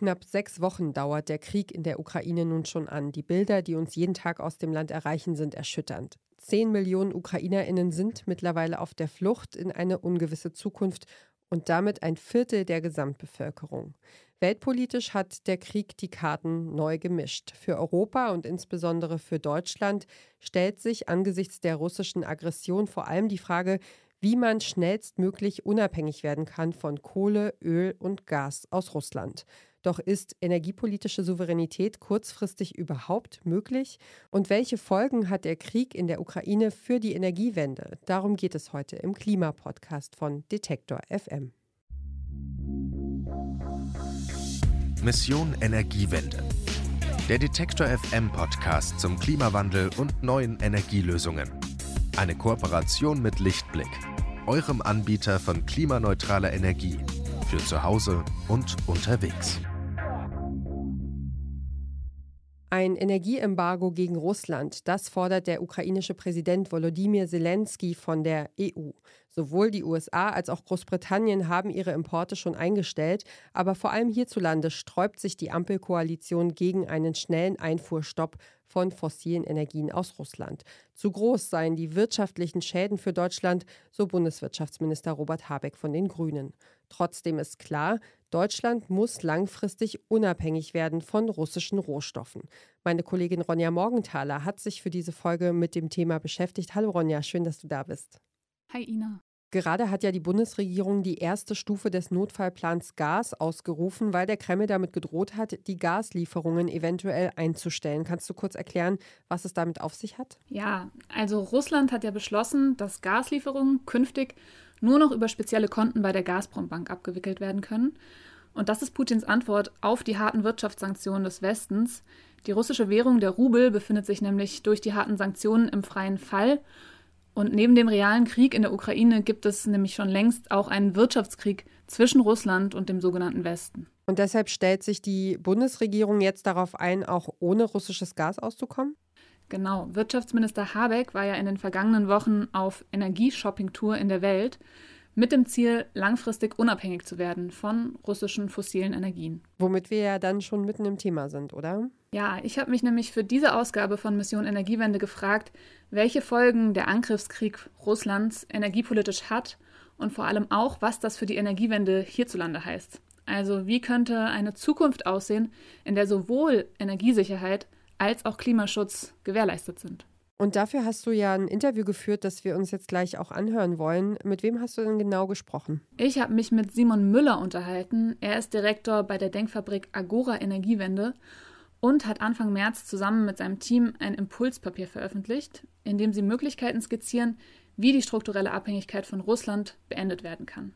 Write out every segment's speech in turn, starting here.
knapp sechs Wochen dauert der Krieg in der Ukraine nun schon an. Die Bilder, die uns jeden Tag aus dem Land erreichen, sind erschütternd. Zehn Millionen Ukrainerinnen sind mittlerweile auf der Flucht in eine ungewisse Zukunft und damit ein Viertel der Gesamtbevölkerung. Weltpolitisch hat der Krieg die Karten neu gemischt. Für Europa und insbesondere für Deutschland stellt sich angesichts der russischen Aggression vor allem die Frage, wie man schnellstmöglich unabhängig werden kann von Kohle, Öl und Gas aus Russland. Doch ist energiepolitische Souveränität kurzfristig überhaupt möglich? Und welche Folgen hat der Krieg in der Ukraine für die Energiewende? Darum geht es heute im Klimapodcast von Detektor FM. Mission Energiewende. Der Detektor FM Podcast zum Klimawandel und neuen Energielösungen. Eine Kooperation mit Lichtblick, eurem Anbieter von klimaneutraler Energie für zu Hause und unterwegs. Ein Energieembargo gegen Russland, das fordert der ukrainische Präsident Volodymyr Zelensky von der EU. Sowohl die USA als auch Großbritannien haben ihre Importe schon eingestellt, aber vor allem hierzulande sträubt sich die Ampelkoalition gegen einen schnellen Einfuhrstopp von fossilen Energien aus Russland. Zu groß seien die wirtschaftlichen Schäden für Deutschland, so Bundeswirtschaftsminister Robert Habeck von den Grünen. Trotzdem ist klar, Deutschland muss langfristig unabhängig werden von russischen Rohstoffen. Meine Kollegin Ronja Morgenthaler hat sich für diese Folge mit dem Thema beschäftigt. Hallo Ronja, schön, dass du da bist. Hi Ina. Gerade hat ja die Bundesregierung die erste Stufe des Notfallplans Gas ausgerufen, weil der Kreml damit gedroht hat, die Gaslieferungen eventuell einzustellen. Kannst du kurz erklären, was es damit auf sich hat? Ja, also Russland hat ja beschlossen, dass Gaslieferungen künftig nur noch über spezielle Konten bei der Gazprom-Bank abgewickelt werden können. Und das ist Putins Antwort auf die harten Wirtschaftssanktionen des Westens. Die russische Währung, der Rubel, befindet sich nämlich durch die harten Sanktionen im freien Fall und neben dem realen Krieg in der Ukraine gibt es nämlich schon längst auch einen Wirtschaftskrieg zwischen Russland und dem sogenannten Westen. Und deshalb stellt sich die Bundesregierung jetzt darauf ein, auch ohne russisches Gas auszukommen? Genau. Wirtschaftsminister Habeck war ja in den vergangenen Wochen auf Energieshopping-Tour in der Welt mit dem Ziel, langfristig unabhängig zu werden von russischen fossilen Energien. Womit wir ja dann schon mitten im Thema sind, oder? Ja, ich habe mich nämlich für diese Ausgabe von Mission Energiewende gefragt, welche Folgen der Angriffskrieg Russlands energiepolitisch hat und vor allem auch, was das für die Energiewende hierzulande heißt. Also wie könnte eine Zukunft aussehen, in der sowohl Energiesicherheit als auch Klimaschutz gewährleistet sind. Und dafür hast du ja ein Interview geführt, das wir uns jetzt gleich auch anhören wollen. Mit wem hast du denn genau gesprochen? Ich habe mich mit Simon Müller unterhalten. Er ist Direktor bei der Denkfabrik Agora Energiewende und hat Anfang März zusammen mit seinem Team ein Impulspapier veröffentlicht, in dem sie Möglichkeiten skizzieren, wie die strukturelle Abhängigkeit von Russland beendet werden kann.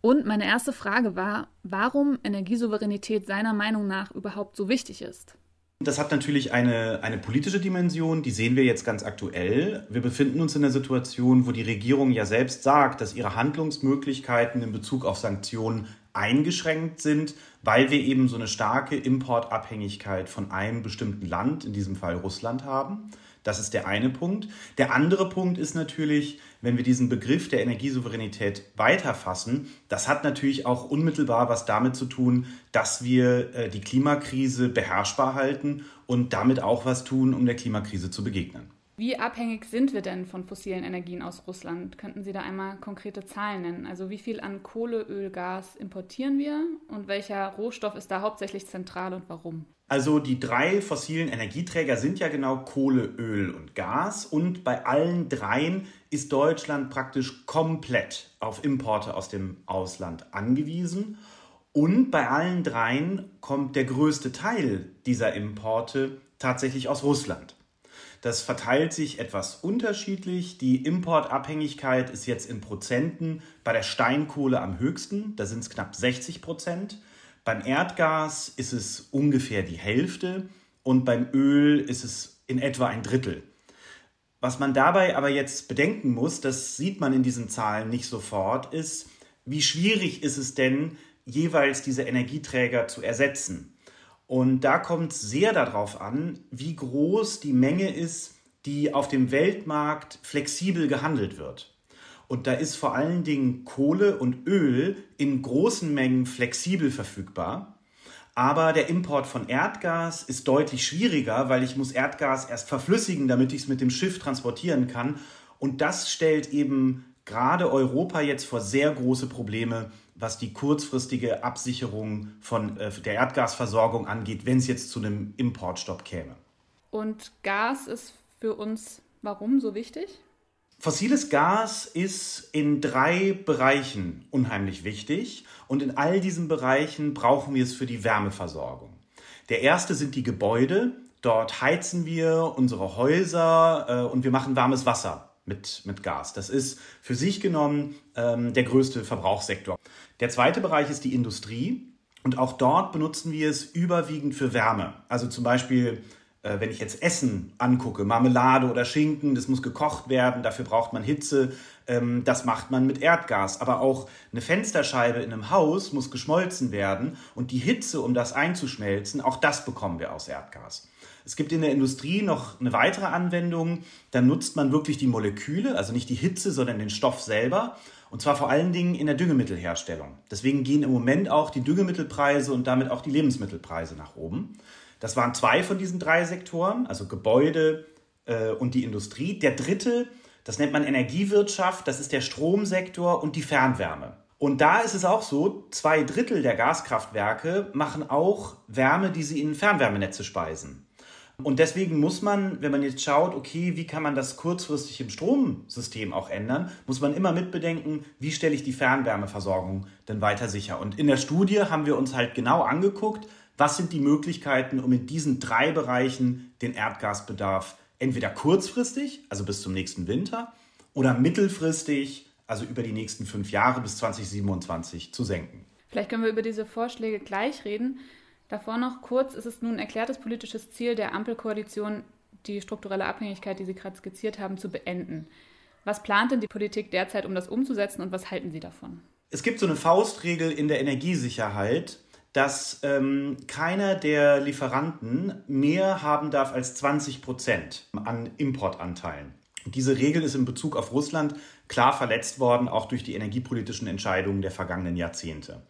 Und meine erste Frage war, warum Energiesouveränität seiner Meinung nach überhaupt so wichtig ist. Das hat natürlich eine, eine politische Dimension, die sehen wir jetzt ganz aktuell. Wir befinden uns in einer Situation, wo die Regierung ja selbst sagt, dass ihre Handlungsmöglichkeiten in Bezug auf Sanktionen eingeschränkt sind, weil wir eben so eine starke Importabhängigkeit von einem bestimmten Land, in diesem Fall Russland, haben. Das ist der eine Punkt. Der andere Punkt ist natürlich, wenn wir diesen Begriff der Energiesouveränität weiterfassen, das hat natürlich auch unmittelbar was damit zu tun, dass wir äh, die Klimakrise beherrschbar halten und damit auch was tun, um der Klimakrise zu begegnen. Wie abhängig sind wir denn von fossilen Energien aus Russland? Könnten Sie da einmal konkrete Zahlen nennen? Also wie viel an Kohle, Öl, Gas importieren wir und welcher Rohstoff ist da hauptsächlich zentral und warum? Also die drei fossilen Energieträger sind ja genau Kohle, Öl und Gas und bei allen dreien ist Deutschland praktisch komplett auf Importe aus dem Ausland angewiesen. Und bei allen dreien kommt der größte Teil dieser Importe tatsächlich aus Russland. Das verteilt sich etwas unterschiedlich. Die Importabhängigkeit ist jetzt in Prozenten bei der Steinkohle am höchsten. Da sind es knapp 60 Prozent. Beim Erdgas ist es ungefähr die Hälfte und beim Öl ist es in etwa ein Drittel. Was man dabei aber jetzt bedenken muss, das sieht man in diesen Zahlen nicht sofort, ist, wie schwierig ist es denn, jeweils diese Energieträger zu ersetzen. Und da kommt es sehr darauf an, wie groß die Menge ist, die auf dem Weltmarkt flexibel gehandelt wird. Und da ist vor allen Dingen Kohle und Öl in großen Mengen flexibel verfügbar. Aber der Import von Erdgas ist deutlich schwieriger, weil ich muss Erdgas erst verflüssigen, damit ich es mit dem Schiff transportieren kann. Und das stellt eben gerade Europa jetzt vor sehr große Probleme, was die kurzfristige Absicherung von äh, der Erdgasversorgung angeht, wenn es jetzt zu einem Importstopp käme. Und Gas ist für uns warum so wichtig? Fossiles Gas ist in drei Bereichen unheimlich wichtig und in all diesen Bereichen brauchen wir es für die Wärmeversorgung. Der erste sind die Gebäude. Dort heizen wir unsere Häuser äh, und wir machen warmes Wasser mit, mit Gas. Das ist für sich genommen ähm, der größte Verbrauchssektor. Der zweite Bereich ist die Industrie und auch dort benutzen wir es überwiegend für Wärme. Also zum Beispiel äh, wenn ich jetzt Essen angucke, Marmelade oder Schinken, das muss gekocht werden, dafür braucht man Hitze, ähm, das macht man mit Erdgas. Aber auch eine Fensterscheibe in einem Haus muss geschmolzen werden und die Hitze, um das einzuschmelzen, auch das bekommen wir aus Erdgas. Es gibt in der Industrie noch eine weitere Anwendung, da nutzt man wirklich die Moleküle, also nicht die Hitze, sondern den Stoff selber. Und zwar vor allen Dingen in der Düngemittelherstellung. Deswegen gehen im Moment auch die Düngemittelpreise und damit auch die Lebensmittelpreise nach oben. Das waren zwei von diesen drei Sektoren, also Gebäude äh, und die Industrie. Der dritte, das nennt man Energiewirtschaft, das ist der Stromsektor und die Fernwärme. Und da ist es auch so, zwei Drittel der Gaskraftwerke machen auch Wärme, die sie in Fernwärmenetze speisen. Und deswegen muss man, wenn man jetzt schaut, okay, wie kann man das kurzfristig im Stromsystem auch ändern, muss man immer mitbedenken, wie stelle ich die Fernwärmeversorgung denn weiter sicher. Und in der Studie haben wir uns halt genau angeguckt, was sind die Möglichkeiten, um in diesen drei Bereichen den Erdgasbedarf entweder kurzfristig, also bis zum nächsten Winter, oder mittelfristig, also über die nächsten fünf Jahre bis 2027 zu senken? Vielleicht können wir über diese Vorschläge gleich reden. Davor noch kurz, ist es nun erklärtes politisches Ziel der Ampelkoalition, die strukturelle Abhängigkeit, die Sie gerade skizziert haben, zu beenden. Was plant denn die Politik derzeit, um das umzusetzen und was halten Sie davon? Es gibt so eine Faustregel in der Energiesicherheit, dass ähm, keiner der Lieferanten mehr haben darf als 20 Prozent an Importanteilen. Diese Regel ist in Bezug auf Russland klar verletzt worden, auch durch die energiepolitischen Entscheidungen der vergangenen Jahrzehnte.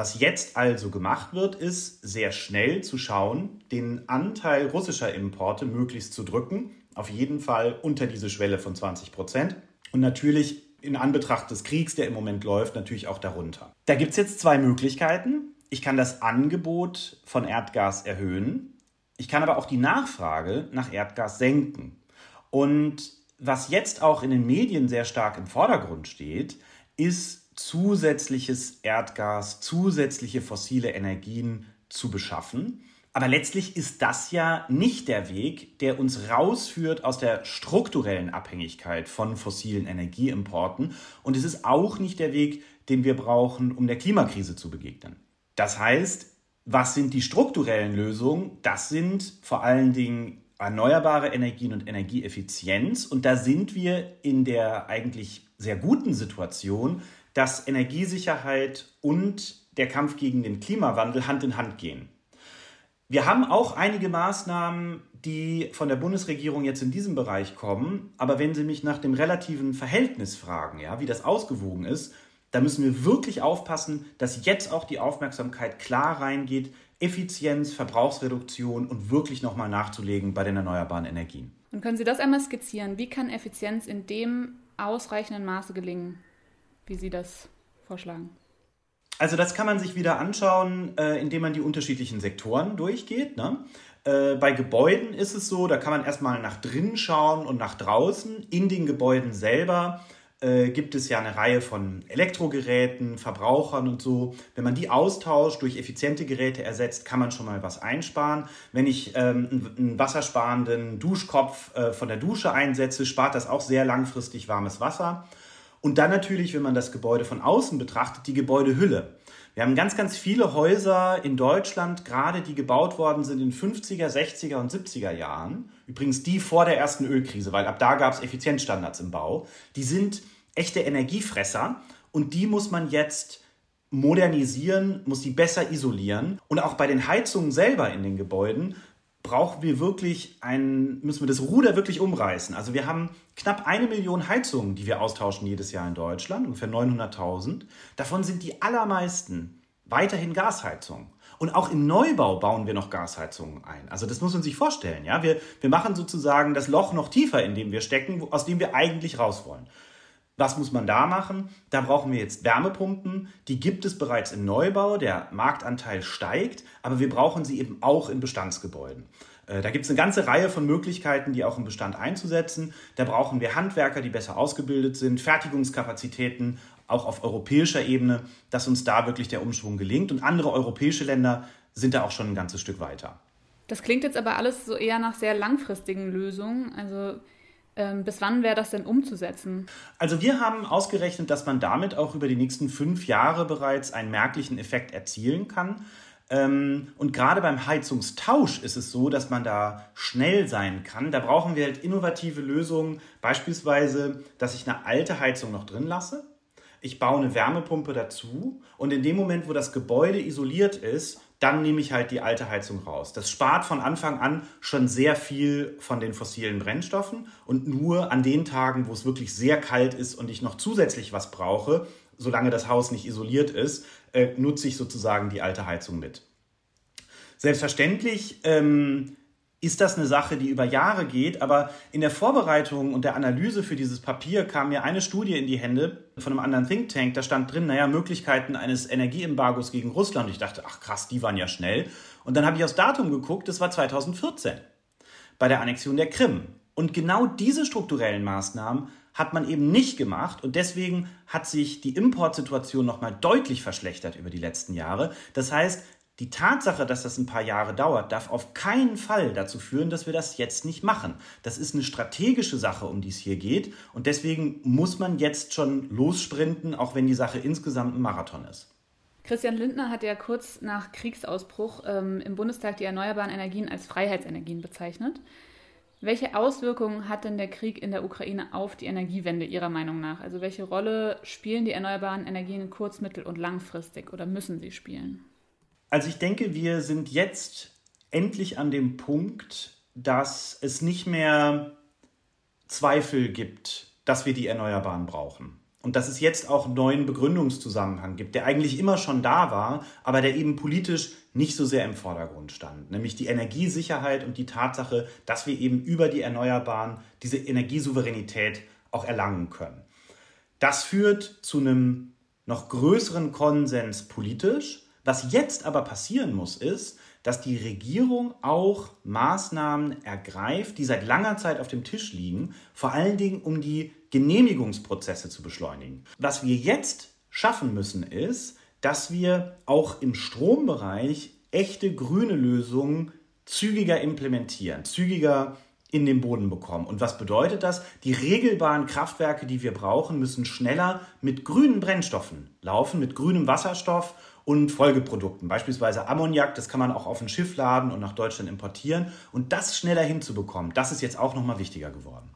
Was jetzt also gemacht wird, ist sehr schnell zu schauen, den Anteil russischer Importe möglichst zu drücken, auf jeden Fall unter diese Schwelle von 20 Prozent und natürlich in Anbetracht des Kriegs, der im Moment läuft, natürlich auch darunter. Da gibt es jetzt zwei Möglichkeiten. Ich kann das Angebot von Erdgas erhöhen. Ich kann aber auch die Nachfrage nach Erdgas senken. Und was jetzt auch in den Medien sehr stark im Vordergrund steht, ist zusätzliches Erdgas, zusätzliche fossile Energien zu beschaffen. Aber letztlich ist das ja nicht der Weg, der uns rausführt aus der strukturellen Abhängigkeit von fossilen Energieimporten. Und es ist auch nicht der Weg, den wir brauchen, um der Klimakrise zu begegnen. Das heißt, was sind die strukturellen Lösungen? Das sind vor allen Dingen erneuerbare Energien und Energieeffizienz. Und da sind wir in der eigentlich sehr guten Situation, dass Energiesicherheit und der Kampf gegen den Klimawandel Hand in Hand gehen. Wir haben auch einige Maßnahmen, die von der Bundesregierung jetzt in diesem Bereich kommen. Aber wenn Sie mich nach dem relativen Verhältnis fragen, ja, wie das ausgewogen ist, da müssen wir wirklich aufpassen, dass jetzt auch die Aufmerksamkeit klar reingeht, Effizienz, Verbrauchsreduktion und wirklich nochmal nachzulegen bei den erneuerbaren Energien. Und können Sie das einmal skizzieren? Wie kann Effizienz in dem ausreichenden Maße gelingen, wie Sie das vorschlagen? Also das kann man sich wieder anschauen, äh, indem man die unterschiedlichen Sektoren durchgeht. Ne? Äh, bei Gebäuden ist es so, da kann man erstmal nach drinnen schauen und nach draußen. In den Gebäuden selber äh, gibt es ja eine Reihe von Elektrogeräten, Verbrauchern und so. Wenn man die austauscht, durch effiziente Geräte ersetzt, kann man schon mal was einsparen. Wenn ich ähm, einen wassersparenden Duschkopf von der Dusche einsetze, spart das auch sehr langfristig warmes Wasser. Und dann natürlich, wenn man das Gebäude von außen betrachtet, die Gebäudehülle. Wir haben ganz, ganz viele Häuser in Deutschland, gerade die gebaut worden sind in 50er, 60er und 70er Jahren. Übrigens die vor der ersten Ölkrise, weil ab da gab es Effizienzstandards im Bau. Die sind echte Energiefresser und die muss man jetzt modernisieren, muss die besser isolieren. Und auch bei den Heizungen selber in den Gebäuden brauchen wir wirklich ein, müssen wir das Ruder wirklich umreißen. Also wir haben knapp eine Million Heizungen, die wir austauschen jedes Jahr in Deutschland, ungefähr 900.000. Davon sind die allermeisten weiterhin Gasheizungen. Und auch im Neubau bauen wir noch Gasheizungen ein. Also das muss man sich vorstellen. Ja? Wir, wir machen sozusagen das Loch noch tiefer, in dem wir stecken, aus dem wir eigentlich raus wollen. Was muss man da machen? Da brauchen wir jetzt Wärmepumpen. Die gibt es bereits im Neubau. Der Marktanteil steigt, aber wir brauchen sie eben auch in Bestandsgebäuden. Äh, da gibt es eine ganze Reihe von Möglichkeiten, die auch im Bestand einzusetzen. Da brauchen wir Handwerker, die besser ausgebildet sind, Fertigungskapazitäten, auch auf europäischer Ebene, dass uns da wirklich der Umschwung gelingt. Und andere europäische Länder sind da auch schon ein ganzes Stück weiter. Das klingt jetzt aber alles so eher nach sehr langfristigen Lösungen. Also bis wann wäre das denn umzusetzen? Also wir haben ausgerechnet, dass man damit auch über die nächsten fünf Jahre bereits einen merklichen Effekt erzielen kann. Ähm, und gerade beim Heizungstausch ist es so, dass man da schnell sein kann. Da brauchen wir halt innovative Lösungen, beispielsweise, dass ich eine alte Heizung noch drin lasse ich baue eine Wärmepumpe dazu und in dem Moment, wo das Gebäude isoliert ist, dann nehme ich halt die alte Heizung raus. Das spart von Anfang an schon sehr viel von den fossilen Brennstoffen und nur an den Tagen, wo es wirklich sehr kalt ist und ich noch zusätzlich was brauche, solange das Haus nicht isoliert ist, äh, nutze ich sozusagen die alte Heizung mit. Selbstverständlich ähm, ist das eine Sache, die über Jahre geht. Aber in der Vorbereitung und der Analyse für dieses Papier kam mir eine Studie in die Hände von einem anderen Think Tank. Da stand drin, naja, Möglichkeiten eines Energieembargos gegen Russland. Und ich dachte, ach krass, die waren ja schnell. Und dann habe ich aufs Datum geguckt, das war 2014 bei der Annexion der Krim. Und genau diese strukturellen Maßnahmen hat man eben nicht gemacht und deswegen hat sich die Importsituation nochmal deutlich verschlechtert über die letzten Jahre. Das heißt, die Tatsache, dass das ein paar Jahre dauert, darf auf keinen Fall dazu führen, dass wir das jetzt nicht machen. Das ist eine strategische Sache, um die es hier geht. Und deswegen muss man jetzt schon lossprinten, auch wenn die Sache insgesamt ein Marathon ist. Christian Lindner hat ja kurz nach Kriegsausbruch ähm, im Bundestag die erneuerbaren Energien als Freiheitsenergien bezeichnet. Welche Auswirkungen hat denn der Krieg in der Ukraine auf die Energiewende Ihrer Meinung nach? Also welche Rolle spielen die erneuerbaren Energien kurz-, mittel- und langfristig oder müssen sie spielen? Also ich denke, wir sind jetzt endlich an dem Punkt, dass es nicht mehr Zweifel gibt, dass wir die Erneuerbaren brauchen. Und dass es jetzt auch einen neuen Begründungszusammenhang gibt, der eigentlich immer schon da war, aber der eben politisch nicht so sehr im Vordergrund stand. Nämlich die Energiesicherheit und die Tatsache, dass wir eben über die Erneuerbaren diese Energiesouveränität auch erlangen können. Das führt zu einem noch größeren Konsens politisch, was jetzt aber passieren muss, ist, dass die Regierung auch Maßnahmen ergreift, die seit langer Zeit auf dem Tisch liegen, vor allen Dingen um die Genehmigungsprozesse zu beschleunigen. Was wir jetzt schaffen müssen, ist, dass wir auch im Strombereich echte grüne Lösungen zügiger implementieren, zügiger in den Boden bekommen. Und was bedeutet das? Die regelbaren Kraftwerke, die wir brauchen, müssen schneller mit grünen Brennstoffen laufen, mit grünem Wasserstoff und Folgeprodukten, beispielsweise Ammoniak, das kann man auch auf ein Schiff laden und nach Deutschland importieren. Und das schneller hinzubekommen, das ist jetzt auch nochmal wichtiger geworden.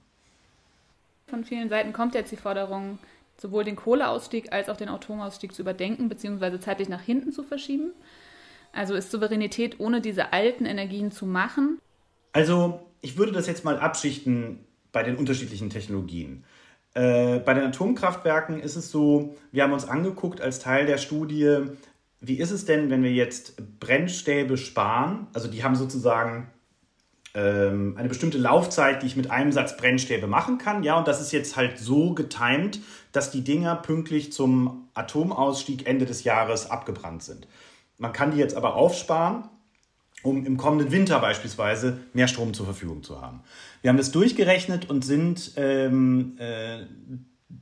Von vielen Seiten kommt jetzt die Forderung, sowohl den Kohleausstieg als auch den Atomausstieg zu überdenken bzw. zeitlich nach hinten zu verschieben. Also ist Souveränität ohne diese alten Energien zu machen? Also ich würde das jetzt mal abschichten bei den unterschiedlichen Technologien. Äh, bei den Atomkraftwerken ist es so, wir haben uns angeguckt als Teil der Studie, wie ist es denn, wenn wir jetzt Brennstäbe sparen? Also die haben sozusagen ähm, eine bestimmte Laufzeit, die ich mit einem Satz Brennstäbe machen kann. Ja, und das ist jetzt halt so getimt, dass die Dinger pünktlich zum Atomausstieg Ende des Jahres abgebrannt sind. Man kann die jetzt aber aufsparen, um im kommenden Winter beispielsweise mehr Strom zur Verfügung zu haben. Wir haben das durchgerechnet und sind ähm, äh,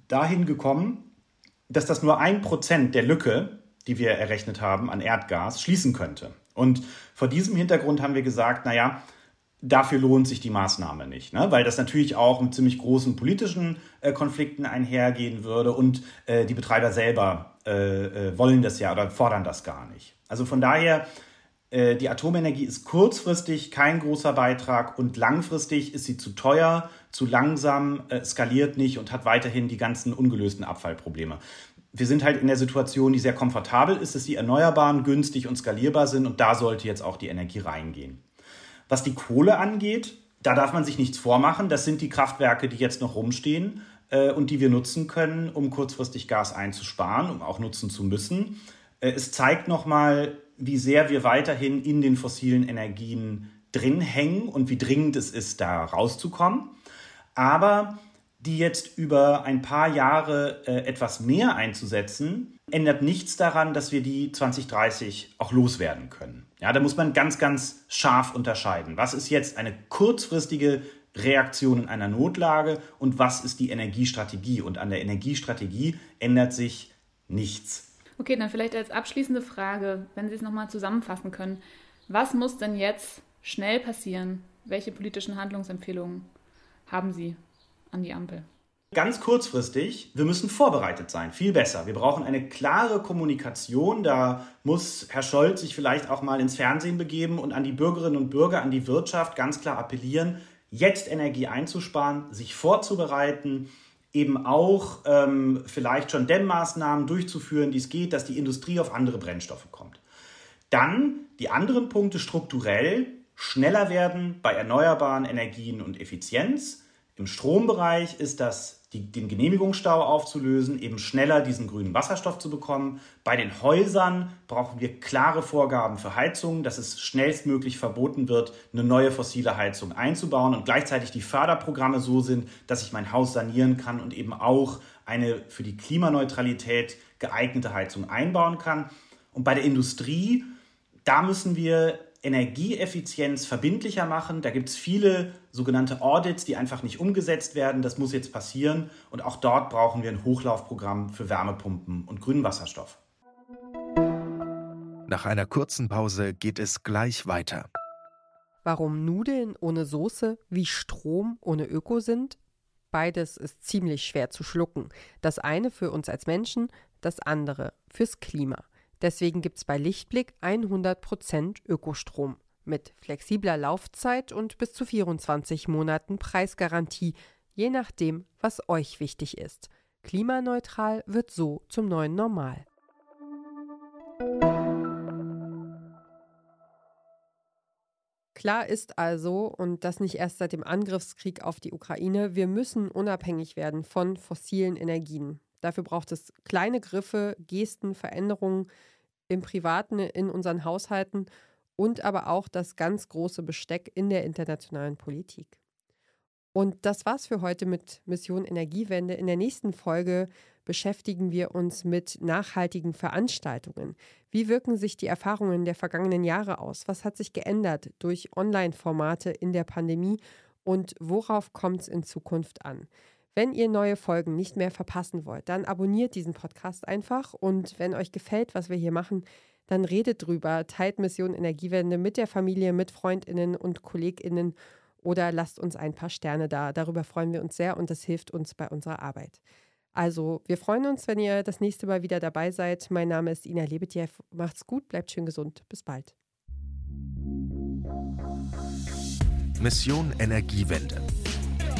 dahin gekommen, dass das nur ein Prozent der Lücke die wir errechnet haben an Erdgas, schließen könnte. Und vor diesem Hintergrund haben wir gesagt, naja, dafür lohnt sich die Maßnahme nicht, ne? weil das natürlich auch mit ziemlich großen politischen äh, Konflikten einhergehen würde und äh, die Betreiber selber äh, äh wollen das ja oder fordern das gar nicht. Also von daher, äh, die Atomenergie ist kurzfristig kein großer Beitrag und langfristig ist sie zu teuer, zu langsam, äh, skaliert nicht und hat weiterhin die ganzen ungelösten Abfallprobleme wir sind halt in der Situation, die sehr komfortabel ist, dass die Erneuerbaren günstig und skalierbar sind und da sollte jetzt auch die Energie reingehen. Was die Kohle angeht, da darf man sich nichts vormachen. Das sind die Kraftwerke, die jetzt noch rumstehen äh, und die wir nutzen können, um kurzfristig Gas einzusparen, um auch nutzen zu müssen. Äh, es zeigt nochmal, wie sehr wir weiterhin in den fossilen Energien drin hängen und wie dringend es ist, da rauszukommen. Aber die jetzt über ein paar Jahre äh, etwas mehr einzusetzen, ändert nichts daran, dass wir die 2030 auch loswerden können. Ja, da muss man ganz, ganz scharf unterscheiden. Was ist jetzt eine kurzfristige Reaktion in einer Notlage und was ist die Energiestrategie? Und an der Energiestrategie ändert sich nichts. Okay, dann vielleicht als abschließende Frage, wenn Sie es nochmal zusammenfassen können. Was muss denn jetzt schnell passieren? Welche politischen Handlungsempfehlungen haben Sie an die Ampel? Ganz kurzfristig, wir müssen vorbereitet sein, viel besser. Wir brauchen eine klare Kommunikation. Da muss Herr Scholz sich vielleicht auch mal ins Fernsehen begeben und an die Bürgerinnen und Bürger, an die Wirtschaft ganz klar appellieren, jetzt Energie einzusparen, sich vorzubereiten, eben auch ähm, vielleicht schon Dämmmaßnahmen durchzuführen, die es geht, dass die Industrie auf andere Brennstoffe kommt. Dann die anderen Punkte strukturell schneller werden bei erneuerbaren Energien und Effizienz im Strombereich ist das, die, den Genehmigungsstau aufzulösen, eben schneller diesen grünen Wasserstoff zu bekommen. Bei den Häusern brauchen wir klare Vorgaben für Heizungen, dass es schnellstmöglich verboten wird, eine neue fossile Heizung einzubauen und gleichzeitig die Förderprogramme so sind, dass ich mein Haus sanieren kann und eben auch eine für die Klimaneutralität geeignete Heizung einbauen kann. Und bei der Industrie, da müssen wir Energieeffizienz verbindlicher machen. Da gibt es viele sogenannte Audits, die einfach nicht umgesetzt werden. Das muss jetzt passieren. Und auch dort brauchen wir ein Hochlaufprogramm für Wärmepumpen und grünen Wasserstoff. Nach einer kurzen Pause geht es gleich weiter. Warum Nudeln ohne Soße wie Strom ohne Öko sind? Beides ist ziemlich schwer zu schlucken. Das eine für uns als Menschen, das andere fürs Klima. Deswegen gibt es bei Lichtblick 100% Ökostrom mit flexibler Laufzeit und bis zu 24 Monaten Preisgarantie, je nachdem, was euch wichtig ist. Klimaneutral wird so zum neuen Normal. Klar ist also, und das nicht erst seit dem Angriffskrieg auf die Ukraine, wir müssen unabhängig werden von fossilen Energien. Dafür braucht es kleine Griffe, Gesten, Veränderungen, im Privaten, in unseren Haushalten und aber auch das ganz große Besteck in der internationalen Politik. Und das war's für heute mit Mission Energiewende. In der nächsten Folge beschäftigen wir uns mit nachhaltigen Veranstaltungen. Wie wirken sich die Erfahrungen der vergangenen Jahre aus? Was hat sich geändert durch Online-Formate in der Pandemie? Und worauf kommt es in Zukunft an? Wenn ihr neue Folgen nicht mehr verpassen wollt, dann abonniert diesen Podcast einfach und wenn euch gefällt, was wir hier machen, dann redet drüber, teilt Mission Energiewende mit der Familie, mit Freundinnen und Kolleginnen oder lasst uns ein paar Sterne da. Darüber freuen wir uns sehr und das hilft uns bei unserer Arbeit. Also, wir freuen uns, wenn ihr das nächste Mal wieder dabei seid. Mein Name ist Ina Lebetjew. Macht's gut, bleibt schön gesund. Bis bald. Mission Energiewende